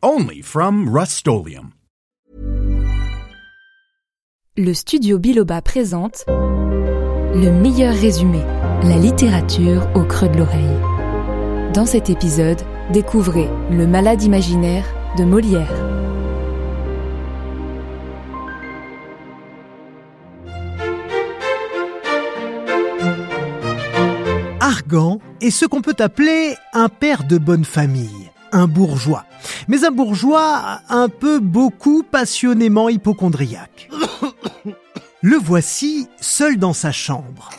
Only from Rust Le studio Biloba présente Le meilleur résumé, la littérature au creux de l'oreille. Dans cet épisode, découvrez Le malade imaginaire de Molière. Argan est ce qu'on peut appeler un père de bonne famille, un bourgeois. Mais un bourgeois un peu beaucoup passionnément hypochondriaque. Le voici seul dans sa chambre.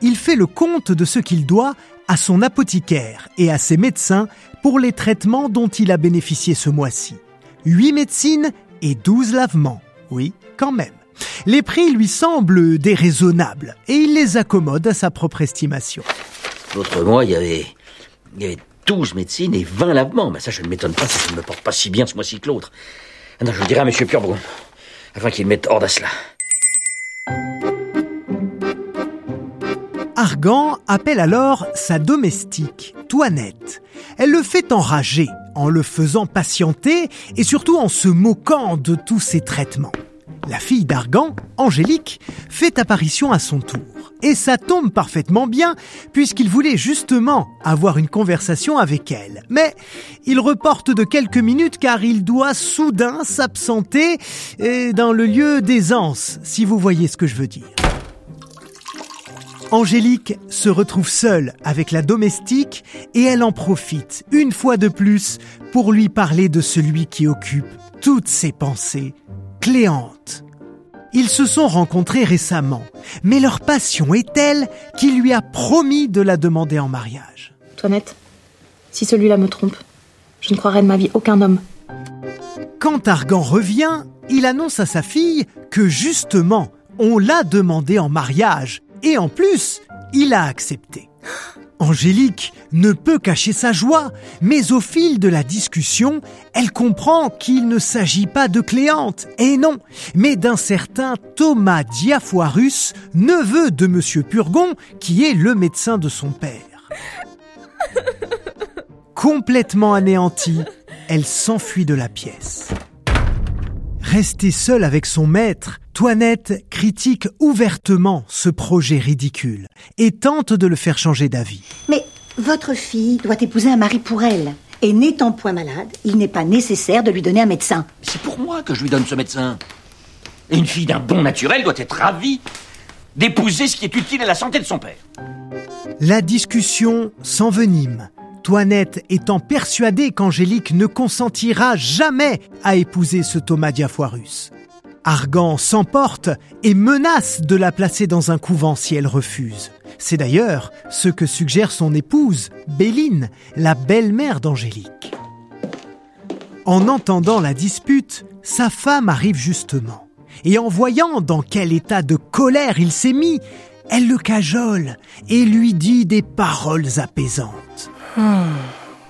Il fait le compte de ce qu'il doit à son apothicaire et à ses médecins pour les traitements dont il a bénéficié ce mois-ci. Huit médecines et douze lavements. Oui, quand même. Les prix lui semblent déraisonnables et il les accommode à sa propre estimation. L'autre mois, il y avait, il y avait 12 médecines et 20 lavements. Mais ça, je ne m'étonne pas si je ne me porte pas si bien ce mois-ci que l'autre. Ah non, je le dirai à M. Purebron, afin qu'il mette hors à cela. Argan appelle alors sa domestique, Toinette. Elle le fait enrager en le faisant patienter et surtout en se moquant de tous ses traitements. La fille d'Argan, Angélique, fait apparition à son tour. Et ça tombe parfaitement bien, puisqu'il voulait justement avoir une conversation avec elle. Mais il reporte de quelques minutes car il doit soudain s'absenter dans le lieu d'aisance, si vous voyez ce que je veux dire. Angélique se retrouve seule avec la domestique et elle en profite, une fois de plus, pour lui parler de celui qui occupe toutes ses pensées, Cléante. Ils se sont rencontrés récemment, mais leur passion est telle qu'il lui a promis de la demander en mariage. Toinette, si celui-là me trompe, je ne croirai de ma vie aucun homme. Quand Argan revient, il annonce à sa fille que justement, on l'a demandé en mariage, et en plus, il a accepté. Angélique ne peut cacher sa joie, mais au fil de la discussion, elle comprend qu'il ne s'agit pas de Cléante, et non, mais d'un certain Thomas Diafoirus, neveu de Monsieur Purgon, qui est le médecin de son père. Complètement anéantie, elle s'enfuit de la pièce. Restée seule avec son maître, Toinette critique ouvertement ce projet ridicule et tente de le faire changer d'avis. Mais votre fille doit épouser un mari pour elle. Et n'étant point malade, il n'est pas nécessaire de lui donner un médecin. C'est pour moi que je lui donne ce médecin. Et une fille d'un bon naturel doit être ravie d'épouser ce qui est utile à la santé de son père. La discussion s'envenime Toinette étant persuadée qu'Angélique ne consentira jamais à épouser ce Thomas Diafoirus. Argan s'emporte et menace de la placer dans un couvent si elle refuse. C'est d'ailleurs ce que suggère son épouse, Béline, la belle-mère d'Angélique. En entendant la dispute, sa femme arrive justement. Et en voyant dans quel état de colère il s'est mis, elle le cajole et lui dit des paroles apaisantes.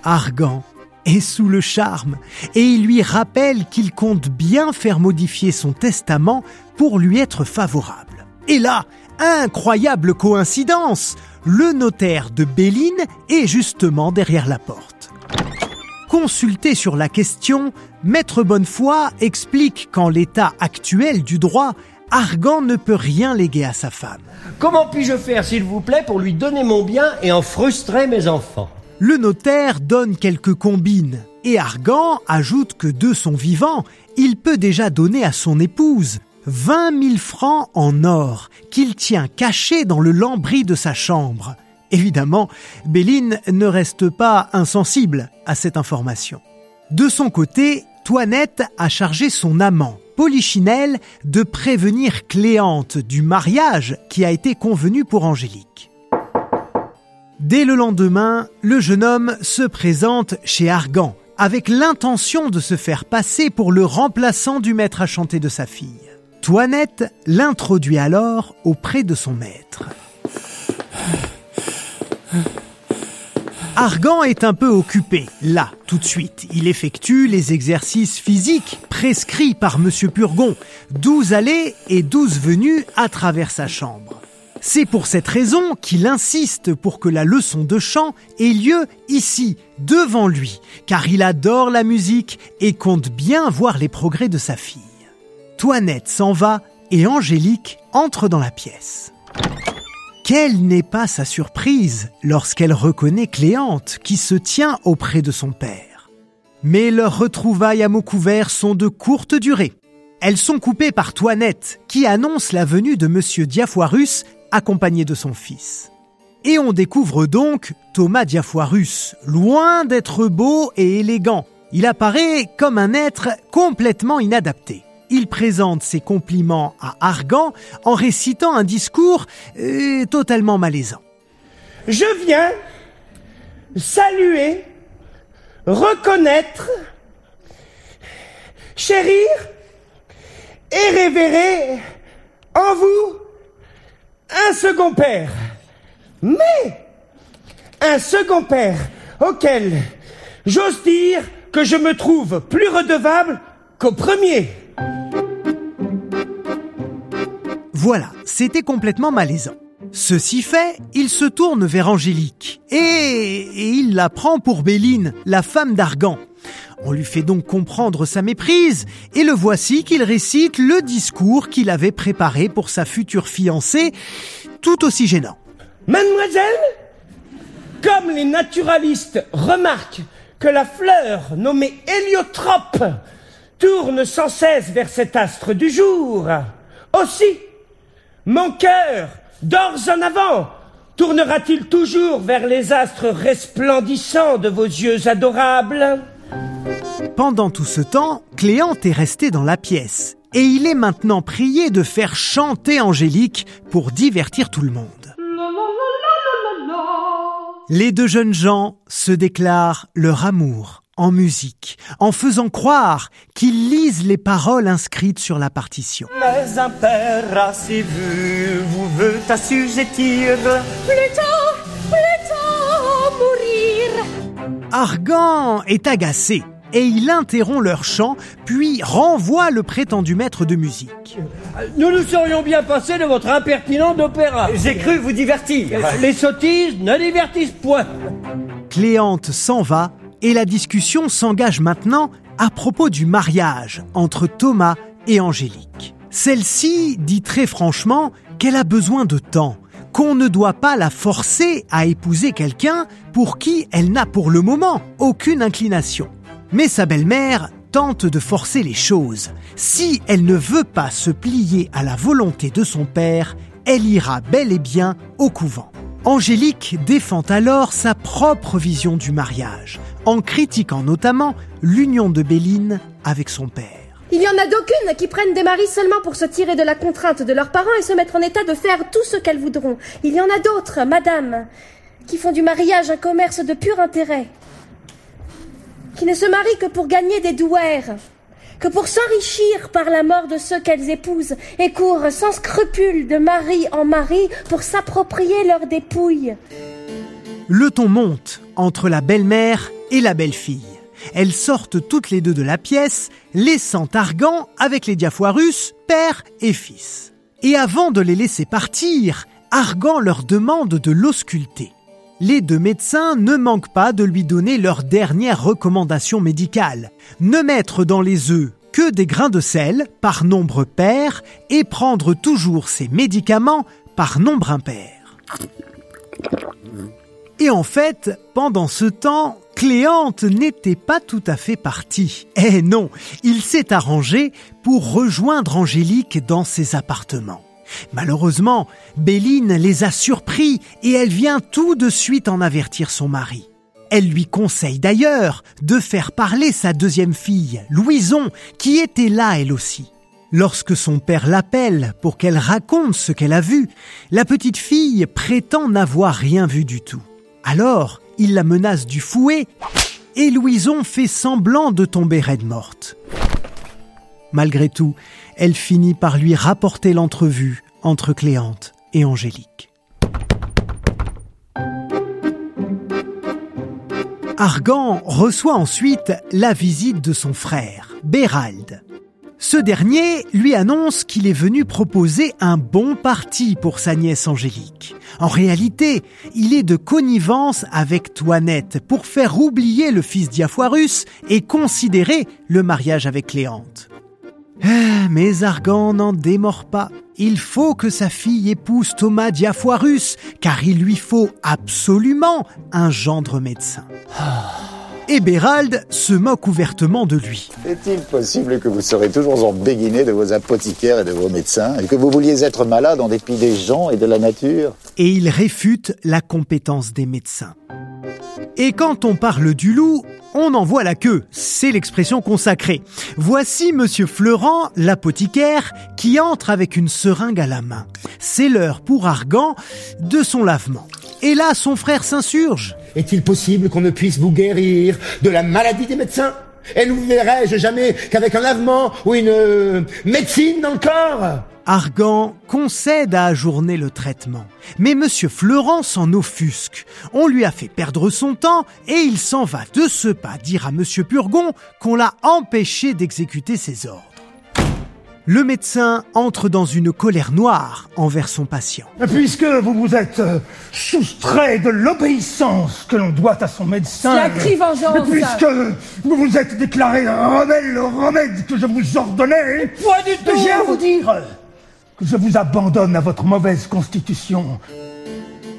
Argan est sous le charme et il lui rappelle qu'il compte bien faire modifier son testament pour lui être favorable. Et là, incroyable coïncidence, le notaire de Béline est justement derrière la porte. Consulté sur la question, Maître Bonnefoy explique qu'en l'état actuel du droit, Argan ne peut rien léguer à sa femme. Comment puis-je faire, s'il vous plaît, pour lui donner mon bien et en frustrer mes enfants? Le notaire donne quelques combines et Argan ajoute que de son vivant, il peut déjà donner à son épouse 20 000 francs en or qu'il tient cachés dans le lambris de sa chambre. Évidemment, Béline ne reste pas insensible à cette information. De son côté, Toinette a chargé son amant, Polichinelle, de prévenir Cléante du mariage qui a été convenu pour Angélique. Dès le lendemain, le jeune homme se présente chez Argan avec l'intention de se faire passer pour le remplaçant du maître à chanter de sa fille. Toinette l'introduit alors auprès de son maître. Argan est un peu occupé, là, tout de suite. Il effectue les exercices physiques prescrits par Monsieur Purgon, douze allées et douze venues à travers sa chambre. C'est pour cette raison qu'il insiste pour que la leçon de chant ait lieu ici, devant lui, car il adore la musique et compte bien voir les progrès de sa fille. Toinette s'en va et Angélique entre dans la pièce. Quelle n'est pas sa surprise lorsqu'elle reconnaît Cléante qui se tient auprès de son père. Mais leurs retrouvailles à mots couverts sont de courte durée. Elles sont coupées par Toinette qui annonce la venue de Monsieur Diafoirus accompagné de son fils. Et on découvre donc Thomas Diafoirus, loin d'être beau et élégant. Il apparaît comme un être complètement inadapté il présente ses compliments à Argan en récitant un discours euh, totalement malaisant. Je viens saluer, reconnaître, chérir et révérer en vous un second père. Mais un second père auquel j'ose dire que je me trouve plus redevable qu'au premier. Voilà, c'était complètement malaisant. Ceci fait, il se tourne vers Angélique et, il la prend pour Béline, la femme d'Argan. On lui fait donc comprendre sa méprise et le voici qu'il récite le discours qu'il avait préparé pour sa future fiancée, tout aussi gênant. Mademoiselle, comme les naturalistes remarquent que la fleur nommée héliotrope tourne sans cesse vers cet astre du jour, aussi mon cœur, d'ores en avant, tournera-t-il toujours vers les astres resplendissants de vos yeux adorables? Pendant tout ce temps, Cléante est restée dans la pièce, et il est maintenant prié de faire chanter Angélique pour divertir tout le monde. Les deux jeunes gens se déclarent leur amour en musique, en faisant croire qu'ils lisent les paroles inscrites sur la partition. Mais un père assez vu vous veut assujettir. Plutôt, plutôt mourir. Argan est agacé et il interrompt leur chant, puis renvoie le prétendu maître de musique. Nous nous serions bien passés de votre impertinent opéra. J'ai cru vous divertir. Les sottises ne divertissent point. Cléante s'en va et la discussion s'engage maintenant à propos du mariage entre Thomas et Angélique. Celle-ci dit très franchement qu'elle a besoin de temps, qu'on ne doit pas la forcer à épouser quelqu'un pour qui elle n'a pour le moment aucune inclination. Mais sa belle-mère tente de forcer les choses. Si elle ne veut pas se plier à la volonté de son père, elle ira bel et bien au couvent. Angélique défend alors sa propre vision du mariage, en critiquant notamment l'union de Béline avec son père. Il y en a d'aucunes qui prennent des maris seulement pour se tirer de la contrainte de leurs parents et se mettre en état de faire tout ce qu'elles voudront. Il y en a d'autres, madame, qui font du mariage un commerce de pur intérêt, qui ne se marient que pour gagner des douaires, que pour s'enrichir par la mort de ceux qu'elles épousent, et courent sans scrupule de mari en mari pour s'approprier leur dépouille. Le ton monte entre la belle-mère et la belle-fille. Elles sortent toutes les deux de la pièce, laissant Argan avec les Diafoirus, père et fils. Et avant de les laisser partir, Argan leur demande de l'ausculter. Les deux médecins ne manquent pas de lui donner leur dernière recommandation médicale. Ne mettre dans les œufs que des grains de sel par nombre pair et prendre toujours ses médicaments par nombre impair. Et en fait, pendant ce temps, Cléante n'était pas tout à fait partie. Eh non, il s'est arrangé pour rejoindre Angélique dans ses appartements. Malheureusement, Béline les a surpris et elle vient tout de suite en avertir son mari. Elle lui conseille d'ailleurs de faire parler sa deuxième fille, Louison, qui était là elle aussi. Lorsque son père l'appelle pour qu'elle raconte ce qu'elle a vu, la petite fille prétend n'avoir rien vu du tout. Alors, il la menace du fouet et Louison fait semblant de tomber raide morte. Malgré tout, elle finit par lui rapporter l'entrevue entre Cléante et Angélique. Argan reçoit ensuite la visite de son frère, Bérald. Ce dernier lui annonce qu'il est venu proposer un bon parti pour sa nièce Angélique. En réalité, il est de connivence avec Toinette pour faire oublier le fils Diafoirus et considérer le mariage avec Cléante. Ah, mais Argan n'en démord pas. Il faut que sa fille épouse Thomas Diafoirus, car il lui faut absolument un gendre médecin. Et Bérald se moque ouvertement de lui. Est-il possible que vous serez toujours en béguiné de vos apothicaires et de vos médecins, et que vous vouliez être malade en dépit des gens et de la nature? Et il réfute la compétence des médecins. Et quand on parle du loup, on en voit la queue. C'est l'expression consacrée. Voici Monsieur Fleurant, l'apothicaire, qui entre avec une seringue à la main. C'est l'heure pour Argan de son lavement. Et là, son frère s'insurge. Est-il possible qu'on ne puisse vous guérir de la maladie des médecins? Et ne vous verrai-je jamais qu'avec un lavement ou une euh, médecine dans le corps? Argan concède à ajourner le traitement. Mais Monsieur Fleurant s'en offusque. On lui a fait perdre son temps et il s'en va de ce pas dire à Monsieur Purgon qu'on l'a empêché d'exécuter ses ordres. Le médecin entre dans une colère noire envers son patient. Puisque vous vous êtes euh, soustrait de l'obéissance que l'on doit à son médecin. C'est vengeance. Puisque vous vous êtes déclaré rebelle au remède que je vous ordonnais. Pas du tout. Je viens vous dire je vous abandonne à votre mauvaise constitution.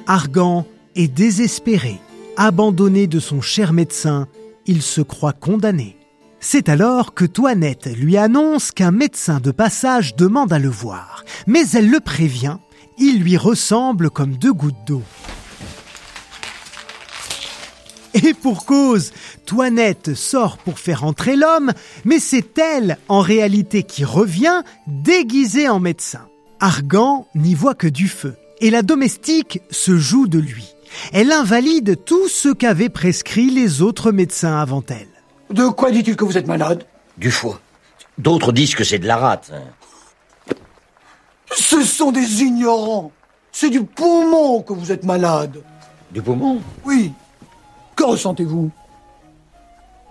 Argan est désespéré. Abandonné de son cher médecin, il se croit condamné. C'est alors que Toinette lui annonce qu'un médecin de passage demande à le voir. Mais elle le prévient, il lui ressemble comme deux gouttes d'eau. Et pour cause, Toinette sort pour faire entrer l'homme, mais c'est elle, en réalité, qui revient, déguisée en médecin. Argan n'y voit que du feu, et la domestique se joue de lui. Elle invalide tout ce qu'avaient prescrit les autres médecins avant elle. De quoi dis-tu que vous êtes malade? Du foie. D'autres disent que c'est de la rate. hein. Ce sont des ignorants. C'est du poumon que vous êtes malade. Du poumon? Oui. Que ressentez-vous?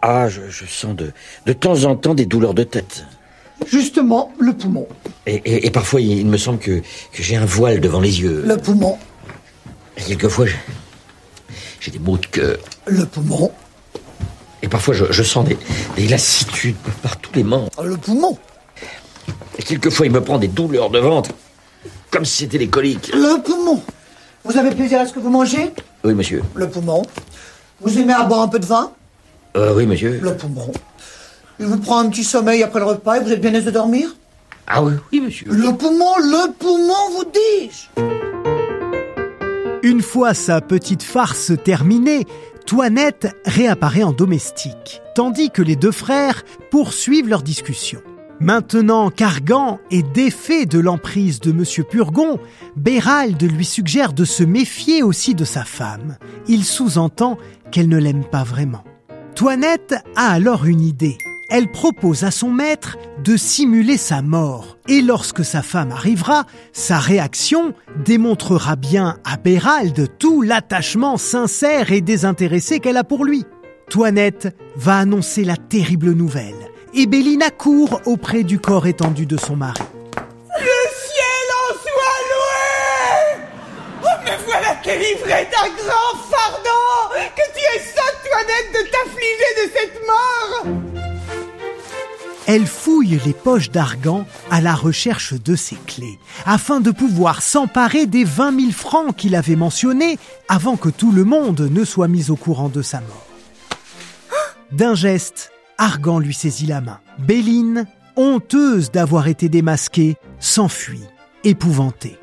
Ah, je, je sens de, de temps en temps des douleurs de tête. Justement, le poumon. Et, et- et parfois, il, il me semble que, que j'ai un voile devant les yeux. Le poumon. Et quelquefois, j'ai- j'ai des maux de cœur. Le poumon. Et parfois, je, je sens des, des lassitudes par tous les membres. Le poumon. Et quelquefois, il me prend des douleurs de ventre, comme si c'était des coliques. Le poumon. Vous avez plaisir à ce que vous mangez? Oui, monsieur. Le poumon. Vous aimez à boire un peu de vin? Euh, oui, monsieur. Le poumon. Il vous prend un petit sommeil après le repas et vous êtes bien aise de dormir? Ah oui, oui, monsieur. Le poumon, le poumon, vous dis-je Une fois sa petite farce terminée, Toinette réapparaît en domestique, tandis que les deux frères poursuivent leur discussion. Maintenant qu'Argan est défait de l'emprise de Monsieur Purgon, Bérald lui suggère de se méfier aussi de sa femme. Il sous-entend qu'elle ne l'aime pas vraiment. Toinette a alors une idée. Elle propose à son maître de simuler sa mort. Et lorsque sa femme arrivera, sa réaction démontrera bien à Bérald tout l'attachement sincère et désintéressé qu'elle a pour lui. Toinette va annoncer la terrible nouvelle. Et Bélina court auprès du corps étendu de son mari. Le ciel en soit loué Oh, me voilà délivré d'un grand fardeau Que tu es sotte, Toinette, de t'affliger de cette mort Elle fouille les poches d'Argan à la recherche de ses clés, afin de pouvoir s'emparer des 20 000 francs qu'il avait mentionnés avant que tout le monde ne soit mis au courant de sa mort. D'un geste, Argan lui saisit la main. Béline, honteuse d'avoir été démasquée, s'enfuit, épouvantée.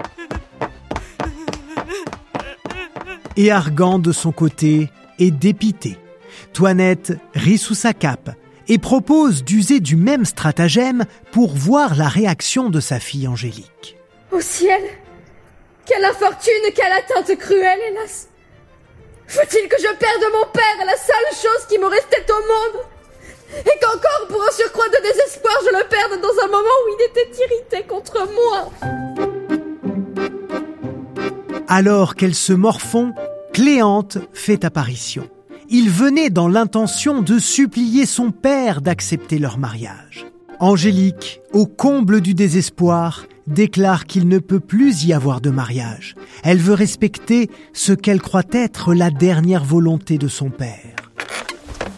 Et Argan, de son côté, est dépité. Toinette rit sous sa cape et propose d'user du même stratagème pour voir la réaction de sa fille Angélique. Au ciel Quelle infortune, quelle atteinte cruelle, hélas Faut-il que je perde mon père, la seule chose qui me restait au monde? Et qu'encore, pour un surcroît de désespoir, je le perde dans un moment où il était irrité contre moi Alors qu'elles se morfont, Cléante fait apparition. Il venait dans l'intention de supplier son père d'accepter leur mariage. Angélique, au comble du désespoir, déclare qu'il ne peut plus y avoir de mariage. Elle veut respecter ce qu'elle croit être la dernière volonté de son père.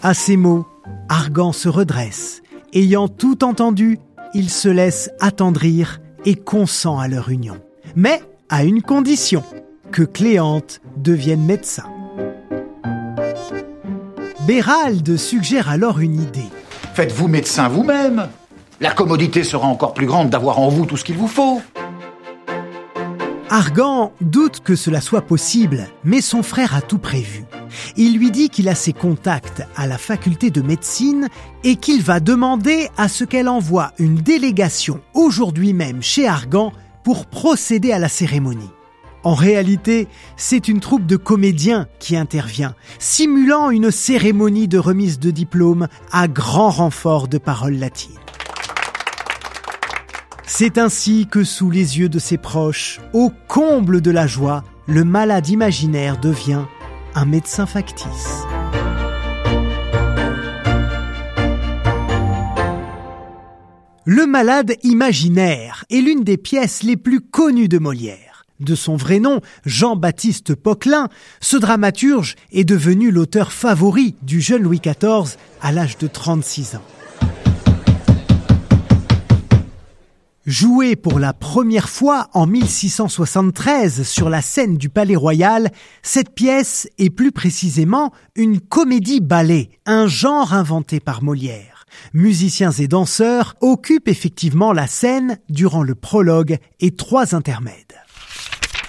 À ces mots, Argan se redresse. Ayant tout entendu, il se laisse attendrir et consent à leur union. Mais à une condition, que Cléante devienne médecin. Béralde suggère alors une idée. Faites-vous médecin vous-même. La commodité sera encore plus grande d'avoir en vous tout ce qu'il vous faut. Argan doute que cela soit possible, mais son frère a tout prévu. Il lui dit qu'il a ses contacts à la faculté de médecine et qu'il va demander à ce qu'elle envoie une délégation aujourd'hui même chez Argan pour procéder à la cérémonie. En réalité, c'est une troupe de comédiens qui intervient, simulant une cérémonie de remise de diplôme à grand renfort de paroles latines. C'est ainsi que sous les yeux de ses proches, au comble de la joie, le malade imaginaire devient un médecin factice. Le malade imaginaire est l'une des pièces les plus connues de Molière. De son vrai nom, Jean-Baptiste Poquelin, ce dramaturge est devenu l'auteur favori du jeune Louis XIV à l'âge de 36 ans. Joué pour la première fois en 1673 sur la scène du Palais Royal, cette pièce est plus précisément une comédie-ballet, un genre inventé par Molière musiciens et danseurs occupent effectivement la scène durant le prologue et trois intermèdes.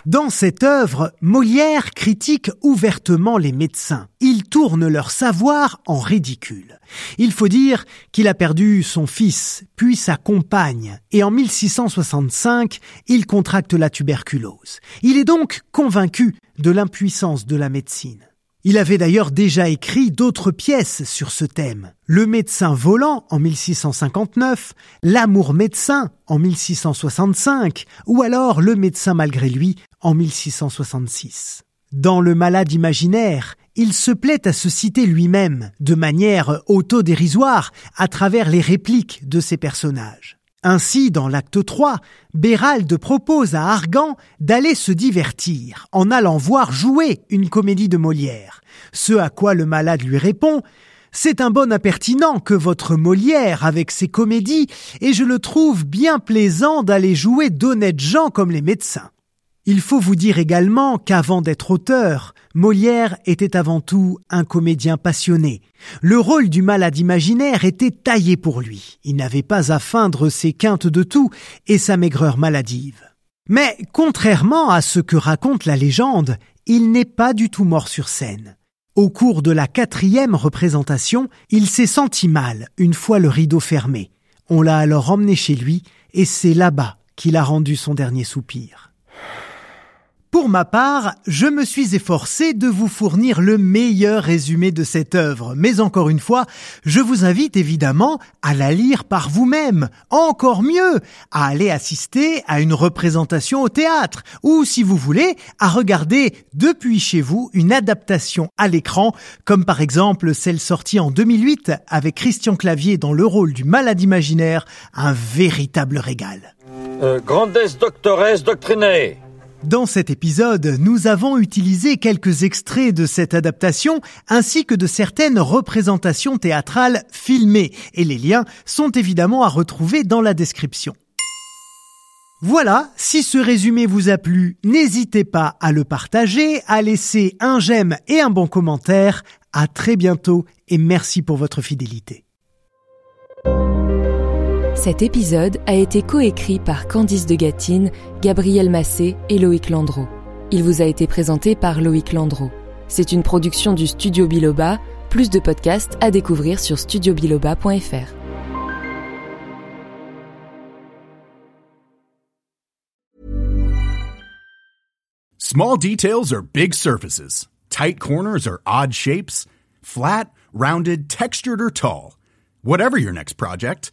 Dans cette œuvre, Molière critique ouvertement les médecins. Il tourne leur savoir en ridicule. Il faut dire qu'il a perdu son fils, puis sa compagne, et en 1665, il contracte la tuberculose. Il est donc convaincu de l'impuissance de la médecine. Il avait d'ailleurs déjà écrit d'autres pièces sur ce thème. Le médecin volant en 1659, L'amour médecin en 1665 ou alors Le médecin malgré lui en 1666. Dans Le malade imaginaire, il se plaît à se citer lui-même de manière autodérisoire à travers les répliques de ses personnages. Ainsi, dans l'acte 3, Béralde propose à Argan d'aller se divertir en allant voir jouer une comédie de Molière. Ce à quoi le malade lui répond C'est un bon impertinent que votre Molière avec ses comédies, et je le trouve bien plaisant d'aller jouer d'honnêtes gens comme les médecins. Il faut vous dire également qu'avant d'être auteur, Molière était avant tout un comédien passionné. Le rôle du malade imaginaire était taillé pour lui. Il n'avait pas à feindre ses quintes de tout et sa maigreur maladive. Mais contrairement à ce que raconte la légende, il n'est pas du tout mort sur scène. Au cours de la quatrième représentation, il s'est senti mal une fois le rideau fermé. On l'a alors emmené chez lui et c'est là-bas qu'il a rendu son dernier soupir. Pour ma part, je me suis efforcé de vous fournir le meilleur résumé de cette œuvre, mais encore une fois, je vous invite évidemment à la lire par vous-même, encore mieux, à aller assister à une représentation au théâtre, ou si vous voulez, à regarder depuis chez vous une adaptation à l'écran, comme par exemple celle sortie en 2008 avec Christian Clavier dans le rôle du malade imaginaire, un véritable régal. Euh, grandesse doctoresse dans cet épisode, nous avons utilisé quelques extraits de cette adaptation ainsi que de certaines représentations théâtrales filmées et les liens sont évidemment à retrouver dans la description. Voilà, si ce résumé vous a plu, n'hésitez pas à le partager, à laisser un j'aime et un bon commentaire. À très bientôt et merci pour votre fidélité. Cet épisode a été coécrit par Candice de Gatine, Gabriel Massé et Loïc Landreau. Il vous a été présenté par Loïc Landreau. C'est une production du Studio Biloba. Plus de podcasts à découvrir sur studiobiloba.fr. Small details are big surfaces. Tight corners or odd shapes? Flat, rounded, textured, or tall? Whatever your next project,